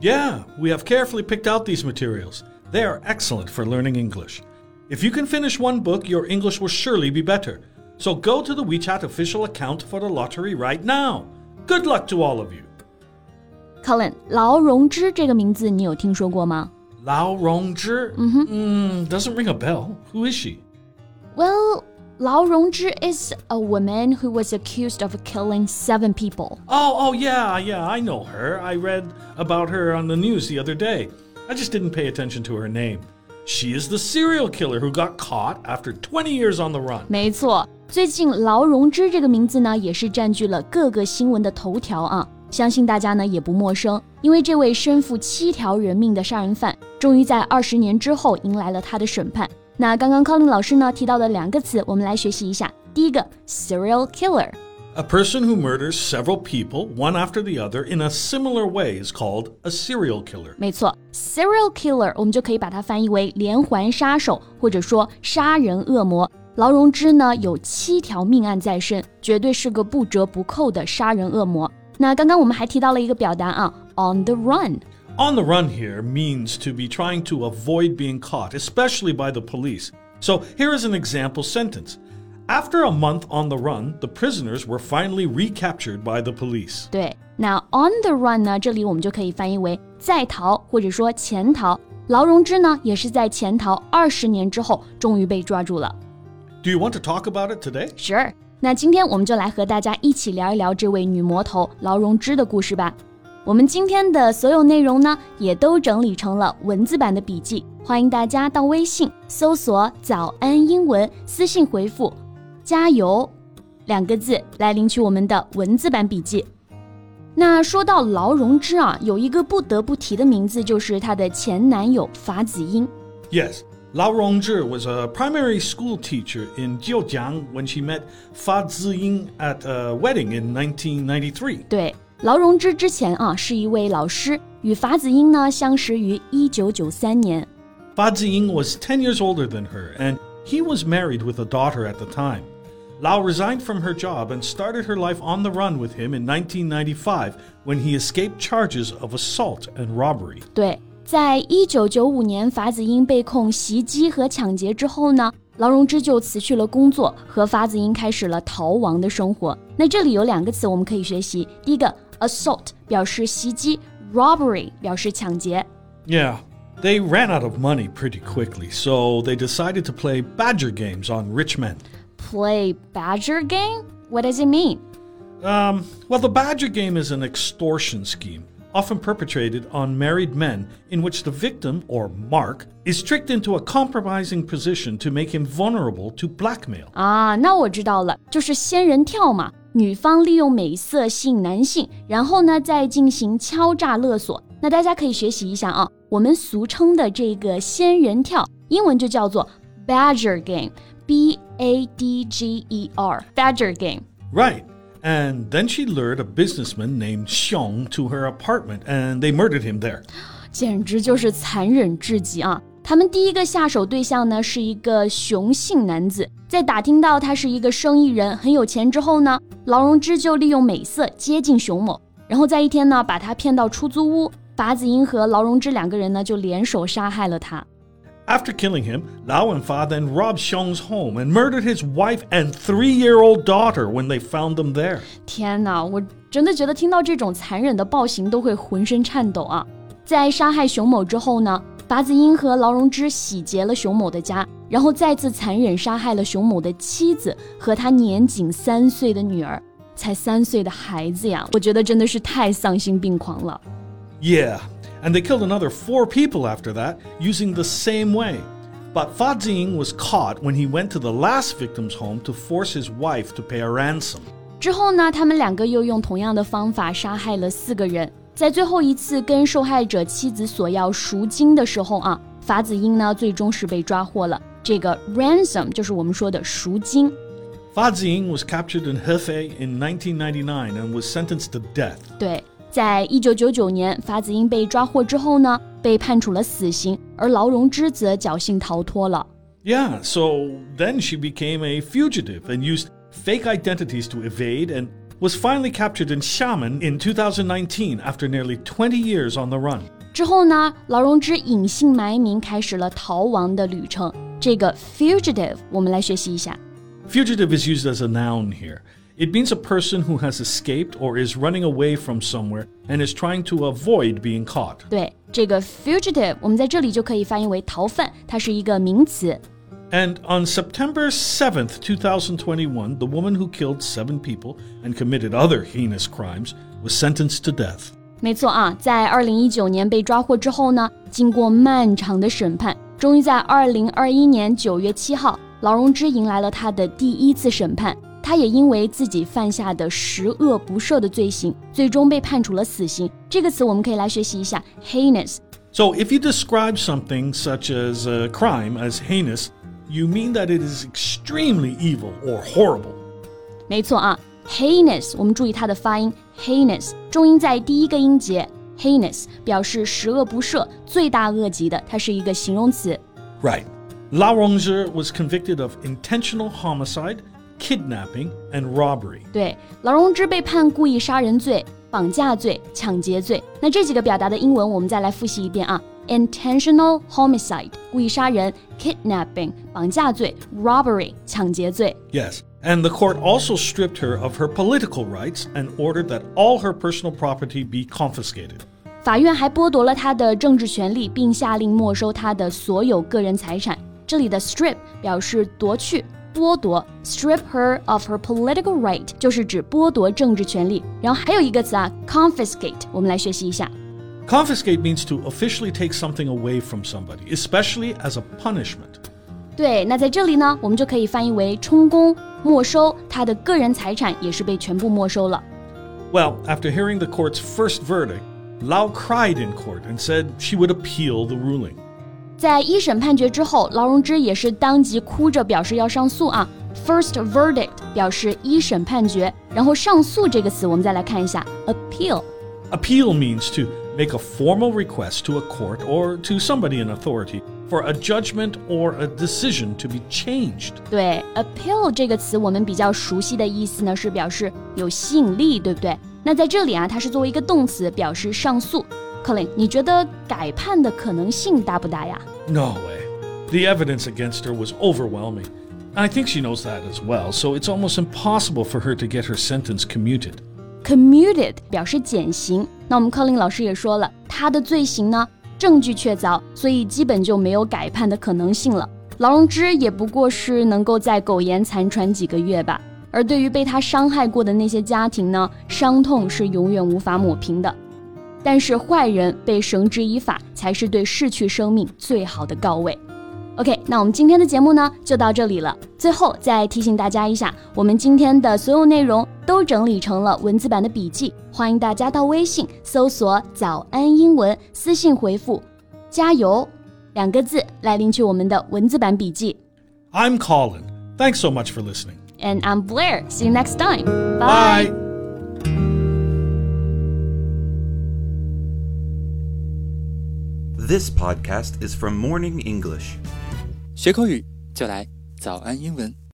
Yeah, we have carefully picked out these materials. They are excellent for learning English. If you can finish one book, your English will surely be better. So go to the WeChat official account for the lottery right now. Good luck to all of you. Colin，劳荣枝这个名字你有听说过吗？ Lao Rongzhi? Mm, doesn't ring a bell. Who is she? Well, Lao Rongzhi is a woman who was accused of killing seven people. Oh, oh yeah, yeah, I know her. I read about her on the news the other day. I just didn't pay attention to her name. She is the serial killer who got caught after 20 years on the run. 没错，最近劳荣枝这个名字呢，也是占据了各个新闻的头条啊。相信大家呢也不陌生，因为这位身负七条人命的杀人犯，终于在二十年之后迎来了他的审判。 那刚刚 Colin 老师呢提到的两个词，我们来学习一下。第一个 serial killer， A person who murders several people, one after the other, in a similar way is called a serial killer. 没错，serial killer 我们就可以把它翻译为连环杀手，或者说杀人恶魔。劳荣枝呢有七条命案在身，绝对是个不折不扣的杀人恶魔。那刚刚我们还提到了一个表达啊，on the run。 On the run here means to be trying to avoid being caught, especially by the police. So here is an example sentence. After a month on the run, the prisoners were finally recaptured by the police. 对，那 on the run 呢，这里我们就可以翻译为在逃或者说潜逃。劳荣枝呢也是在潜逃二十年之后，终于被抓住了。 Do you want to talk about it today? Sure，那今天我们就来和大家一起聊一聊这位女魔头劳荣枝的故事吧。 我们今天的所有内容呢，也都整理成了文字版的笔记，欢迎大家到微信搜索“早安英文”，私信回复“加油”两个字来领取我们的文字版笔记。那说到劳荣枝啊，有一个不得不提的名字，就是她的前男友法子英。 Yes. Lao Rongzhi was a primary school teacher in Jiujiang when she met Fa Ziying at a wedding in 1993. 对， 劳荣枝之前啊是一位老师，与法子英呢相识于一九九三年。 Fa Ziying was 10 years older than her, and he was married with a daughter at the time. Lao resigned from her job and started her life on the run with him in 1995 when he escaped charges of assault and robbery. 对，在一九九五年法子英被控袭击和抢劫之后呢，劳荣枝就辞去了工作，和法子英开始了逃亡的生活。那这里有两个词我们可以学习，第一个 assault 表示袭击，robbery 表示抢劫。 Yeah, they ran out of money pretty quickly, so they decided to play badger games on rich men. Play badger game? What does it mean? Um, well, the Badger game is an extortion scheme, often perpetrated on married men, in which the victim, or mark, is tricked into a compromising position to make him vulnerable to blackmail. 啊，那我知道了，就是仙人跳嘛。 女方利用美色吸引男性，然后呢再进行敲诈勒索。那大家可以学习一下啊，我们俗称的这个仙人跳，英文就叫做 Badger Game，B A D G E R，Badger Game。 Right. And then she lured a businessman named Xiong to her apartment, and they murdered him there. 简直就是残忍至极啊！ 他们第一个下手对象呢是一个雄性男子，在打听到他是一个生意人，很有钱之后呢，劳荣枝就利用美色接近熊某，然后在一天呢把他骗到出租屋，法子英和劳荣枝两个人呢就联手杀害了他。After killing him, Lao and Fa then robbed Xiong's home and murdered his wife and three year old daughter when they found them there. 天哪，我真的觉得听到这种残忍的暴行都会浑身颤抖啊！在杀害熊某之后呢，法子英和劳荣枝洗劫了熊某的家，然后再次残忍杀害了熊某的妻子和他年仅三岁的女儿，才三岁的孩子呀！我觉得真的是太丧心病狂了。Yeah, and they killed another four people after that using the same way. But Fa Jing was caught when he went to the last victim's home to force his wife to pay a ransom. 之后呢，他们两个又用同样的方法杀害了四个人。在最后一次跟受害者妻子索要赎金的时候啊，法子英呢最终是被抓获了。这个 ransom 就是我们说的赎金。Fa Ziying was captured in Hefei in 1999 and was sentenced to death. 对，在一九九九年，法子英被抓获之后呢，被判处了死刑，而劳荣枝则侥幸逃脱了。Yeah, so then she became a fugitive and used fake identities to evade and was finally captured in Xiamen in 2019 after nearly 20 years on the run. 之后呢，劳荣枝隐姓埋名，开始了逃亡的旅程。这个 fugitive，我们来学习一下。Fugitive is used as a noun here. It means a person who has escaped or is running away from somewhere and is trying to avoid being caught. 对，这个 fugitive，我们在这里就可以翻译为逃犯，它是一个名词。 and on September 7th, 2021, the woman who killed seven people and committed other heinous crimes was sentenced to death. 没错啊，在二零一九年被抓获之后呢，经过漫长的审判，终于在二零二一年九月七号，劳荣枝迎来了他的第一次审判。他也因为自己犯下的十恶不赦的罪行，最终被判处了死刑。这个词我们可以来学习一下，heinous。So if you describe something such as a crime as heinous, you mean that it is extremely evil or horrible. 没错啊，heinous，我们注意它的发音，heinous，重音在第一个音节，heinous 表示十恶不赦、罪大恶极的，它是一个形容词。Right. La Ronge was convicted of intentional homicide, kidnapping, and robbery. 对，劳荣枝被判故意杀人罪、绑架罪、抢劫罪。那这几个表达的英文我们再来复习一遍啊。 intentional homicide 故意杀人，kidnapping 绑架罪，robbery 抢劫罪。Yes. And the court also stripped her of her political rights and ordered that all her personal property be confiscated. 法院还剥夺了她的政治权利，并下令没收她的所有个人财产。这里的 strip 表示夺去、剥夺，strip her of her political right 就是指剥夺政治权利。然后还有一个词啊，confiscate，我们来学习一下。 Confiscate means to officially take something away from somebody, especially as a punishment. 对，那在这里呢，我们就可以翻译为充公、没收，他的个人财产也是被全部没收了。Well, after hearing the court's first verdict, Lao cried in court and said she would appeal the ruling. 在一审判决之后，劳荣枝也是当即哭着表示要上诉啊。First verdict 表示一审判决，然后上诉这个词我们再来看一下，appeal Appeal means to make a formal request to a court or to somebody in authority for a judgment or a decision to be changed. 对，appeal 这个词我们比较熟悉的意思呢是表示有吸引力，对不对？那在这里啊，它是作为一个动词表示上诉。Colin，你觉得改判的可能性大不大呀？No way. The evidence against her was overwhelming. I think she knows that as well, so it's almost impossible for her to get her sentence commuted. Commuted 表示减刑。那我们 Colin 老师也说了，他的罪行呢证据确凿，所以基本就没有改判的可能性了。劳荣枝也不过是能够在苟延残喘几个月吧。而对于被他伤害过的那些家庭呢，伤痛是永远无法抹平的。但是坏人被绳之以法，才是对逝去生命最好的告慰。OK，那我们今天的节目呢就到这里了。最后再提醒大家一下，我们今天的所有内容都整理成了文字版的笔记，欢迎大家到微信搜索“早安英文”，私信回复“加油”两个字来领取我们的文字版笔记。I'm Colin. Thanks so much for listening. And I'm Blair. See you next time. Bye. Bye. This podcast is from Morning English. 学口语就来早安英文。